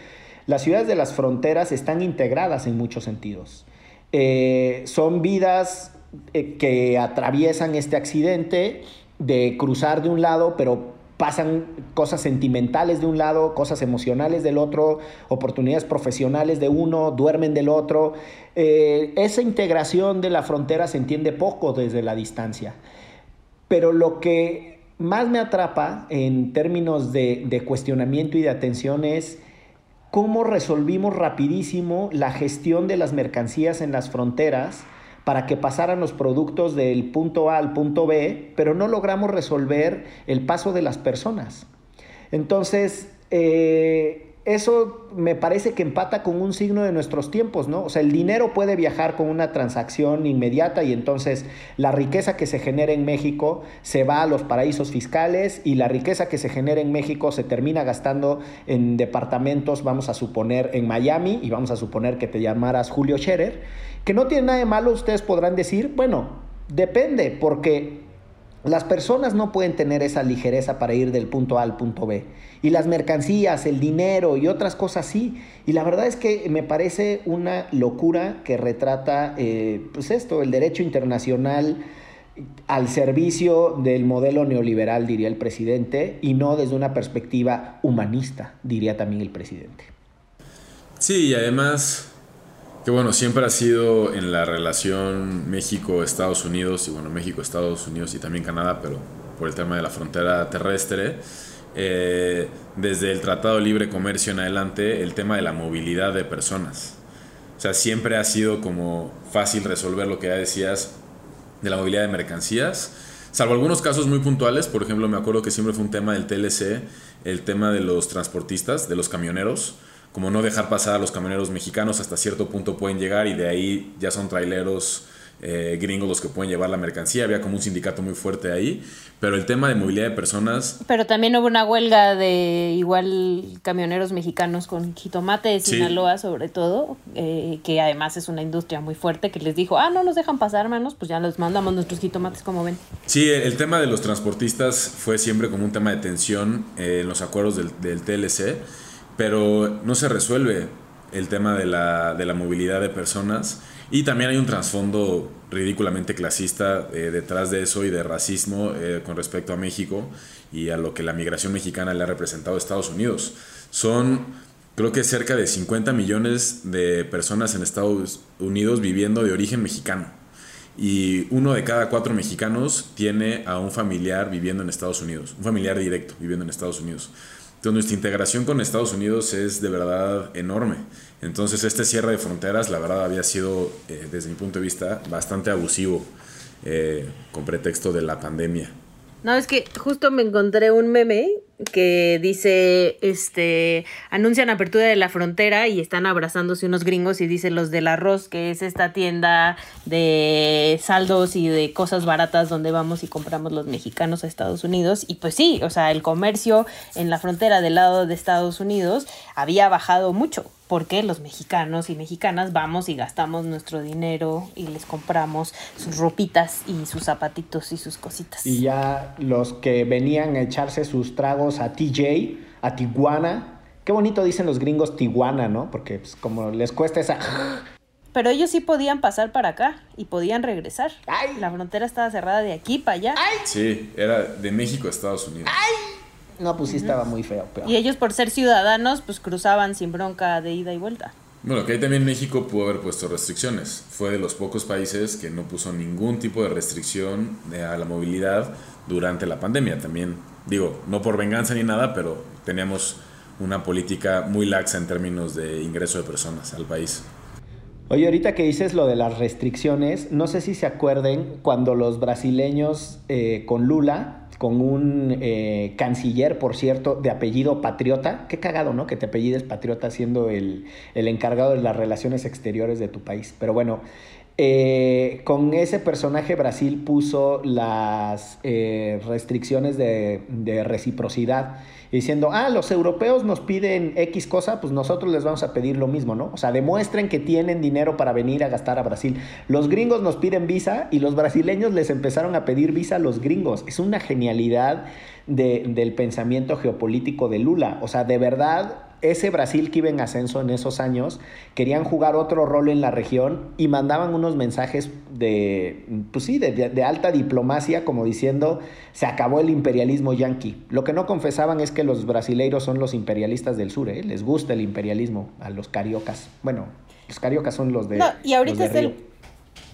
Speaker 2: Las ciudades de las fronteras están integradas en muchos sentidos. Eh, son vidas eh, que atraviesan este accidente de cruzar de un lado, pero pasan cosas sentimentales de un lado, cosas emocionales del otro, oportunidades profesionales de uno, duermen del otro. Eh, esa integración de la frontera se entiende poco desde la distancia. Pero lo que más me atrapa en términos de, de cuestionamiento y de atención es cómo resolvimos rapidísimo la gestión de las mercancías en las fronteras para que pasaran los productos del punto A al punto B, pero no logramos resolver el paso de las personas. Entonces, eh, eso me parece que empata con un signo de nuestros tiempos, ¿no? O sea, el dinero puede viajar con una transacción inmediata y entonces la riqueza que se genera en México se va a los paraísos fiscales y la riqueza que se genera en México se termina gastando en departamentos, vamos a suponer, en Miami y vamos a suponer que te llamaras Julio Scherer, que no tiene nada de malo, ustedes podrán decir, bueno, depende, porque las personas no pueden tener esa ligereza para ir del punto A al punto B. Y las mercancías, el dinero y otras cosas sí. Y la verdad es que me parece una locura que retrata, eh, pues esto, el derecho internacional al servicio del modelo neoliberal, diría el presidente, y no desde una perspectiva humanista, diría también el presidente.
Speaker 3: Sí, y además, que bueno, siempre ha sido en la relación México-Estados Unidos, y bueno, México-Estados Unidos y también Canadá, pero por el tema de la frontera terrestre, eh, desde el Tratado de Libre Comercio en adelante, el tema de la movilidad de personas. O sea, siempre ha sido como fácil resolver lo que ya decías de la movilidad de mercancías, salvo algunos casos muy puntuales, por ejemplo, me acuerdo que siempre fue un tema del TLC, el tema de los transportistas, de los camioneros, como no dejar pasar a los camioneros mexicanos hasta cierto punto pueden llegar y de ahí ya son traileros eh, gringos los que pueden llevar la mercancía, había como un sindicato muy fuerte ahí, pero el tema de movilidad de personas...
Speaker 4: Pero también hubo una huelga de igual camioneros mexicanos con jitomate de
Speaker 3: Sí.
Speaker 4: Sinaloa sobre todo, eh, que además es una industria muy fuerte que les dijo, ah, no nos dejan pasar, hermanos, pues ya les mandamos nuestros jitomates como ven.
Speaker 3: Sí, el tema de los transportistas fue siempre como un tema de tensión eh, en los acuerdos del, del TLC, pero no se resuelve el tema de la, de la movilidad de personas y también hay un trasfondo ridículamente clasista eh, detrás de eso y de racismo eh, con respecto a México y a lo que la migración mexicana le ha representado a Estados Unidos. Son creo que cerca de 50 millones de personas en Estados Unidos viviendo de origen mexicano y uno de cada cuatro mexicanos tiene a un familiar viviendo en Estados Unidos, un familiar directo viviendo en Estados Unidos. Entonces nuestra integración con Estados Unidos es de verdad enorme. Entonces este cierre de fronteras la verdad había sido, eh, desde mi punto de vista, bastante abusivo eh, con pretexto de la pandemia.
Speaker 4: No, es que justo me encontré un meme que dice, este, anuncian apertura de la frontera y están abrazándose unos gringos y dice los del arroz, que es esta tienda de saldos y de cosas baratas donde vamos y compramos los mexicanos a Estados Unidos. Y pues sí, o sea, el comercio en la frontera del lado de Estados Unidos había bajado mucho porque los mexicanos y mexicanas vamos y gastamos nuestro dinero y les compramos sus ropitas y sus zapatitos y sus cositas.
Speaker 2: Y ya los que venían a echarse sus tragos tenemos a TJ, a Tijuana. Qué bonito dicen los gringos Tijuana, ¿no? Porque pues, como les cuesta esa... [LAUGHS]
Speaker 4: Pero ellos sí podían pasar para acá y podían regresar. La frontera estaba cerrada de aquí para allá.
Speaker 3: Sí, era de México a Estados Unidos.
Speaker 2: No, pues sí estaba muy feo. Pero...
Speaker 4: Y ellos por ser ciudadanos, pues cruzaban sin bronca de ida y vuelta.
Speaker 3: Bueno, que ahí también México pudo haber puesto restricciones. Fue de los pocos países que no puso ningún tipo de restricción eh, a la movilidad durante la pandemia. También, digo, no por venganza ni nada, pero teníamos una política muy laxa en términos de ingreso de personas al país.
Speaker 2: Oye, ahorita que dices lo de las restricciones, no sé si se acuerden cuando los brasileños eh, con Lula, con un eh, canciller, por cierto, de apellido Patriota, qué cagado, ¿no? Que te apellides Patriota siendo el, el encargado de las relaciones exteriores de tu país. Pero bueno, eh, con ese personaje Brasil puso las eh, restricciones de, de, reciprocidad, diciendo, ah, los europeos nos piden X cosa, pues nosotros les vamos a pedir lo mismo, ¿no? O sea, demuestren que tienen dinero para venir a gastar a Brasil. Los gringos nos piden visa y los brasileños les empezaron a pedir visa a los gringos. Es una genialidad de, del pensamiento geopolítico de Lula. O sea, de verdad ese Brasil que iba en ascenso en esos años, querían jugar otro rol en la región y mandaban unos mensajes de, pues sí, de, de, alta diplomacia, como diciendo, se acabó el imperialismo yanqui. Lo que no confesaban es que los brasileiros son los imperialistas del sur, ¿eh? les gusta el imperialismo a los cariocas. Bueno, los cariocas son los de...
Speaker 4: No, y ahorita
Speaker 2: los de
Speaker 4: es el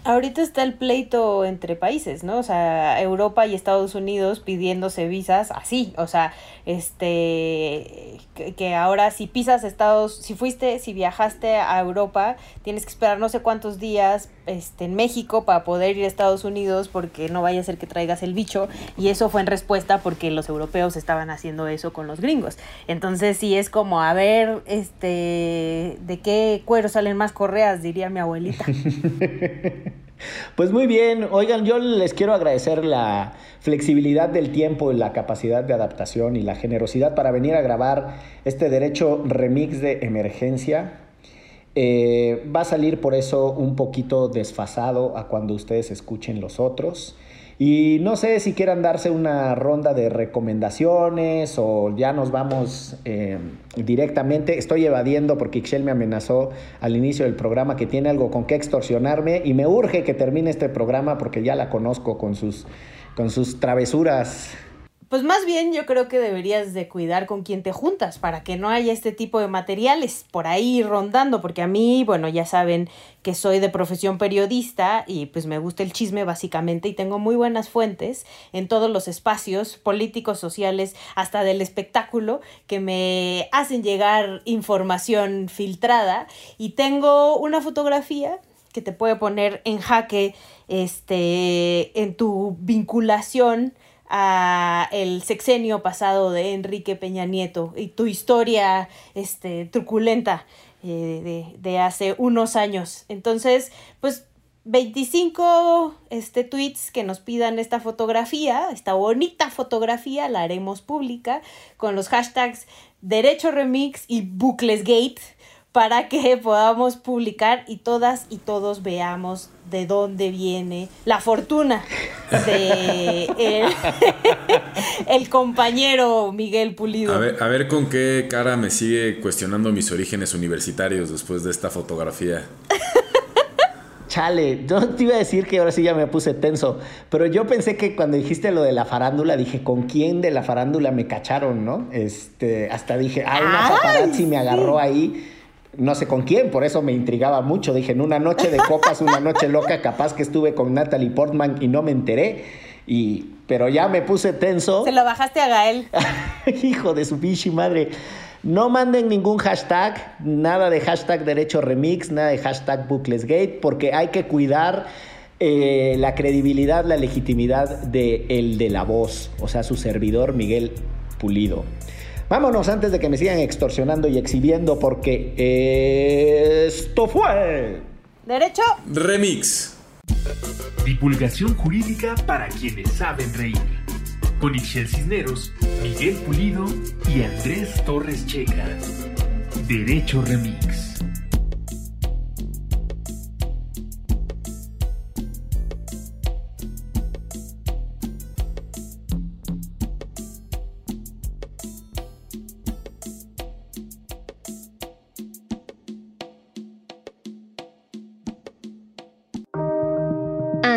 Speaker 4: Ahorita está el pleito entre países, ¿no? O sea, Europa y Estados Unidos pidiéndose visas así, o sea, este, que, ahora si pisas Estados, si fuiste, si viajaste a Europa, tienes que esperar no sé cuántos días, este, en México para poder ir a Estados Unidos porque no vaya a ser que traigas el bicho y eso fue en respuesta porque los europeos estaban haciendo eso con los gringos. Entonces sí es como, a ver, este, ¿de qué cuero salen más correas? Diría mi abuelita. [LAUGHS]
Speaker 2: Pues muy bien, oigan, yo les quiero agradecer la flexibilidad del tiempo y la capacidad de adaptación y la generosidad para venir a grabar este derecho remix de emergencia. Eh, va a salir por eso un poquito desfasado a cuando ustedes escuchen los otros. Y no sé si quieran darse una ronda de recomendaciones o ya nos vamos eh, directamente. Estoy evadiendo porque Ixchel me amenazó al inicio del programa que tiene algo con que extorsionarme y me urge que termine este programa porque ya la conozco con sus, con sus travesuras.
Speaker 4: Pues más bien yo creo que deberías de cuidar con quién te juntas para que no haya este tipo de materiales por ahí rondando, porque a mí, bueno, ya saben que soy de profesión periodista y pues me gusta el chisme básicamente y tengo muy buenas fuentes en todos los espacios políticos, sociales, hasta del espectáculo que me hacen llegar información filtrada. Y tengo una fotografía que te puede poner en jaque este en tu vinculación a el sexenio pasado de Enrique Peña Nieto y tu historia este, truculenta eh, de, de, hace unos años. Entonces, pues 25 este, tweets que nos pidan esta fotografía, esta bonita fotografía, la haremos pública con los hashtags Derecho Remix y Buclesgate para que [LAUGHS] podamos publicar y todas y todos veamos de dónde viene la fortuna de el, [LAUGHS] el, compañero Miguel Pulido.
Speaker 3: A ver, a ver con qué cara me sigue cuestionando mis orígenes universitarios después de esta fotografía. [LAUGHS]
Speaker 2: Chale, yo te iba a decir que ahora sí ya me puse tenso, pero yo pensé que cuando dijiste lo de la farándula, dije, ¿con quién de la farándula me cacharon, no? Este, hasta dije, ah, una paparazzi me agarró ahí no sé con quién, por eso me intrigaba mucho. Dije, en una noche de copas, una noche loca, capaz que estuve con Natalie Portman y no me enteré. Y, pero ya me puse tenso.
Speaker 4: Se lo bajaste a Gael. [LAUGHS]
Speaker 2: Hijo de su bichi madre. No manden ningún hashtag, nada de hashtag derecho remix, nada de hashtag buclesgate, porque hay que cuidar eh, la credibilidad, la legitimidad de el de la voz, o sea, su servidor Miguel Pulido. Vámonos antes de que me sigan extorsionando y exhibiendo porque esto fue...
Speaker 4: Derecho.
Speaker 3: Remix.
Speaker 5: Divulgación jurídica para quienes saben reír. Con Ixel Cisneros, Miguel Pulido y Andrés Torres Checa. Derecho Remix.